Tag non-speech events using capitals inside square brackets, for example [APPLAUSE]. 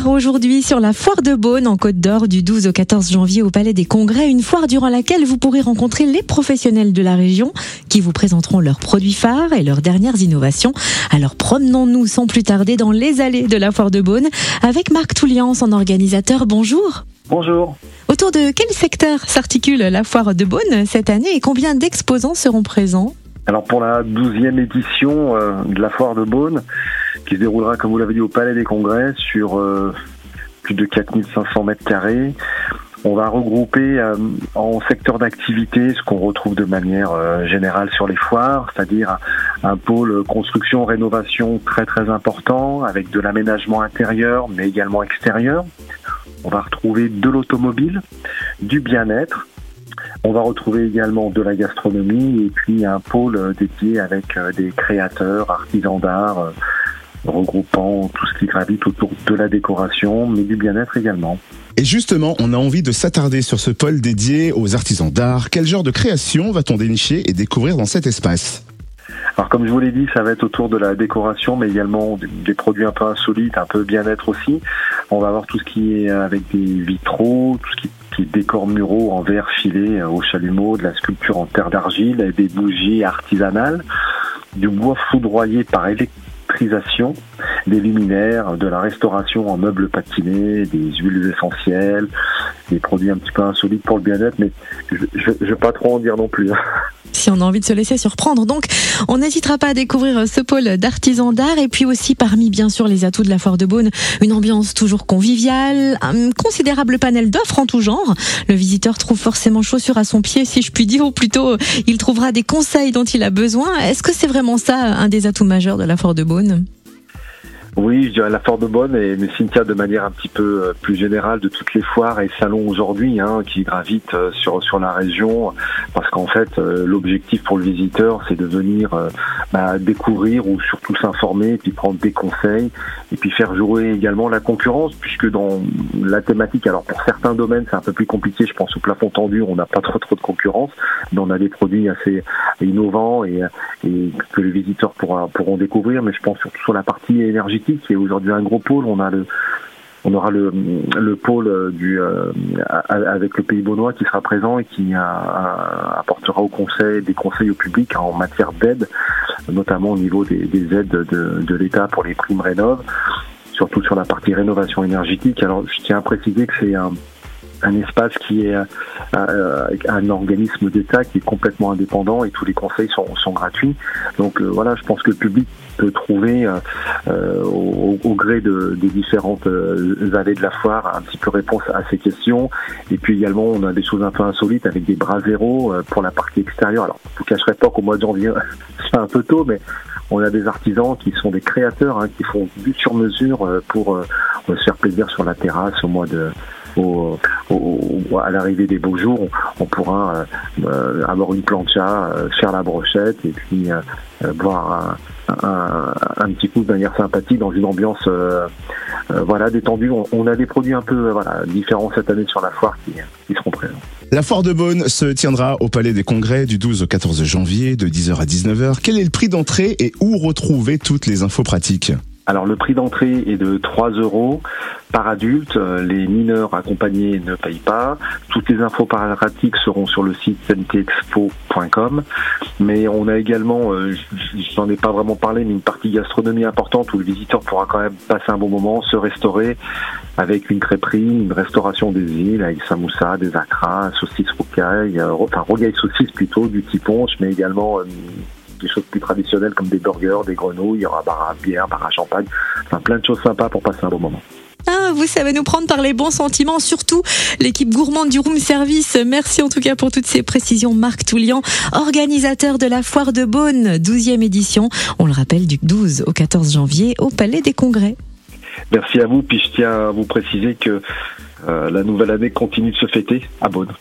aujourd'hui sur la foire de Beaune en Côte d'Or du 12 au 14 janvier au Palais des Congrès, une foire durant laquelle vous pourrez rencontrer les professionnels de la région qui vous présenteront leurs produits phares et leurs dernières innovations. Alors promenons-nous sans plus tarder dans les allées de la foire de Beaune avec Marc Toulian, son organisateur. Bonjour. Bonjour. Autour de quel secteur s'articule la foire de Beaune cette année et combien d'exposants seront présents? Alors pour la douzième édition euh, de la foire de Beaune, qui se déroulera, comme vous l'avez dit, au Palais des Congrès sur euh, plus de 4500 mètres carrés, on va regrouper euh, en secteur d'activité ce qu'on retrouve de manière générale sur les foires, c'est-à-dire un pôle construction rénovation très très important avec de l'aménagement intérieur mais également extérieur. On va retrouver de l'automobile, du bien-être, on va retrouver également de la gastronomie et puis un pôle euh, dédié avec euh, des créateurs, artisans d'art, euh, regroupant tout ce qui gravite autour de la décoration, mais du bien-être également. Et justement, on a envie de s'attarder sur ce pôle dédié aux artisans d'art. Quel genre de création va-t-on dénicher et découvrir dans cet espace? Alors comme je vous l'ai dit, ça va être autour de la décoration, mais également des produits un peu insolites, un peu bien-être aussi. On va avoir tout ce qui est avec des vitraux, tout ce qui qui décore muraux en verre filé euh, au chalumeau, de la sculpture en terre d'argile, des bougies artisanales, du bois foudroyé par des luminaires, de la restauration en meubles patinés, des huiles essentielles, des produits un petit peu insolites pour le bien-être, mais je ne vais pas trop en dire non plus. Hein si on a envie de se laisser surprendre. Donc, on n'hésitera pas à découvrir ce pôle d'artisans d'art et puis aussi parmi bien sûr les atouts de la Foire de Beaune, une ambiance toujours conviviale, un considérable panel d'offres en tout genre. Le visiteur trouve forcément chaussure à son pied, si je puis dire, ou plutôt il trouvera des conseils dont il a besoin. Est-ce que c'est vraiment ça un des atouts majeurs de la Foire de Beaune? Oui, je dirais la Foire de Bonne et mais Cynthia de manière un petit peu euh, plus générale de toutes les foires et salons aujourd'hui hein, qui gravitent euh, sur sur la région. Parce qu'en fait euh, l'objectif pour le visiteur c'est de venir bah, découvrir ou surtout s'informer puis prendre des conseils et puis faire jouer également la concurrence puisque dans la thématique alors pour certains domaines c'est un peu plus compliqué je pense au plafond tendu on n'a pas trop trop de concurrence mais on a des produits assez innovants et, et que les visiteurs pourra, pourront découvrir mais je pense surtout sur la partie énergie qui est aujourd'hui un gros pôle. On a le on aura le, le pôle euh, du euh, avec le pays baunois qui sera présent et qui apportera au conseil des conseils au public en matière d'aide, notamment au niveau des, aides de, de l'État pour les primes rénov, surtout sur la partie rénovation énergétique. Alors je tiens à préciser que c'est un un espace qui est euh, un organisme d'État qui est complètement indépendant et tous les conseils sont, sont gratuits. Donc euh, voilà, je pense que le public peut trouver euh, au, au, gré de, des différentes allées de la foire un petit peu réponse à ces questions. Et puis également, on a des choses un peu insolites avec des bras zéro pour la partie extérieure. Alors, je vous cacherai pas qu'au mois de janvier, [LAUGHS] c'est un peu tôt, mais on a des artisans qui sont des créateurs, hein, qui font du sur mesure pour se faire plaisir sur la terrasse au mois de au, à l'arrivée des beaux jours, on, pourra euh, avoir une plancha, euh, faire la brochette et puis euh, boire un, petit coup de manière sympathique dans une ambiance voilà détendue. On, a des produits un peu différents cette année sur la foire qui, qui seront présents. La foire de Beaune se tiendra au Palais des Congrès du 12 au 14 janvier de 10h à 19h. Quel est le prix d'entrée et où retrouver toutes les infos pratiques? Alors le prix d'entrée est de 3 euros par adulte. Les mineurs accompagnés ne payent pas. Toutes les infos pratiques seront sur le site sanitéexpo.com. Mais on a également, euh, je n'en ai pas vraiment parlé, mais une partie gastronomie importante où le visiteur pourra quand même passer un bon moment, se restaurer avec une crêperie, une restauration des îles avec samoussa, des acras, saucisses rocaille, euh, enfin rogaille saucisse plutôt, du tiponche, mais également euh, des choses plus traditionnelles comme des burgers, des grenouilles, il y aura bar à bière, bar à champagne, enfin plein de choses sympas pour passer un bon moment. Ah, vous savez nous prendre par les bons sentiments, surtout l'équipe gourmande du Room Service. Merci en tout cas pour toutes ces précisions. Marc Toulian, organisateur de la Foire de Beaune, 12e édition. On le rappelle du 12 au 14 janvier au Palais des Congrès. Merci à vous. Puis je tiens à vous préciser que euh, la nouvelle année continue de se fêter à Beaune.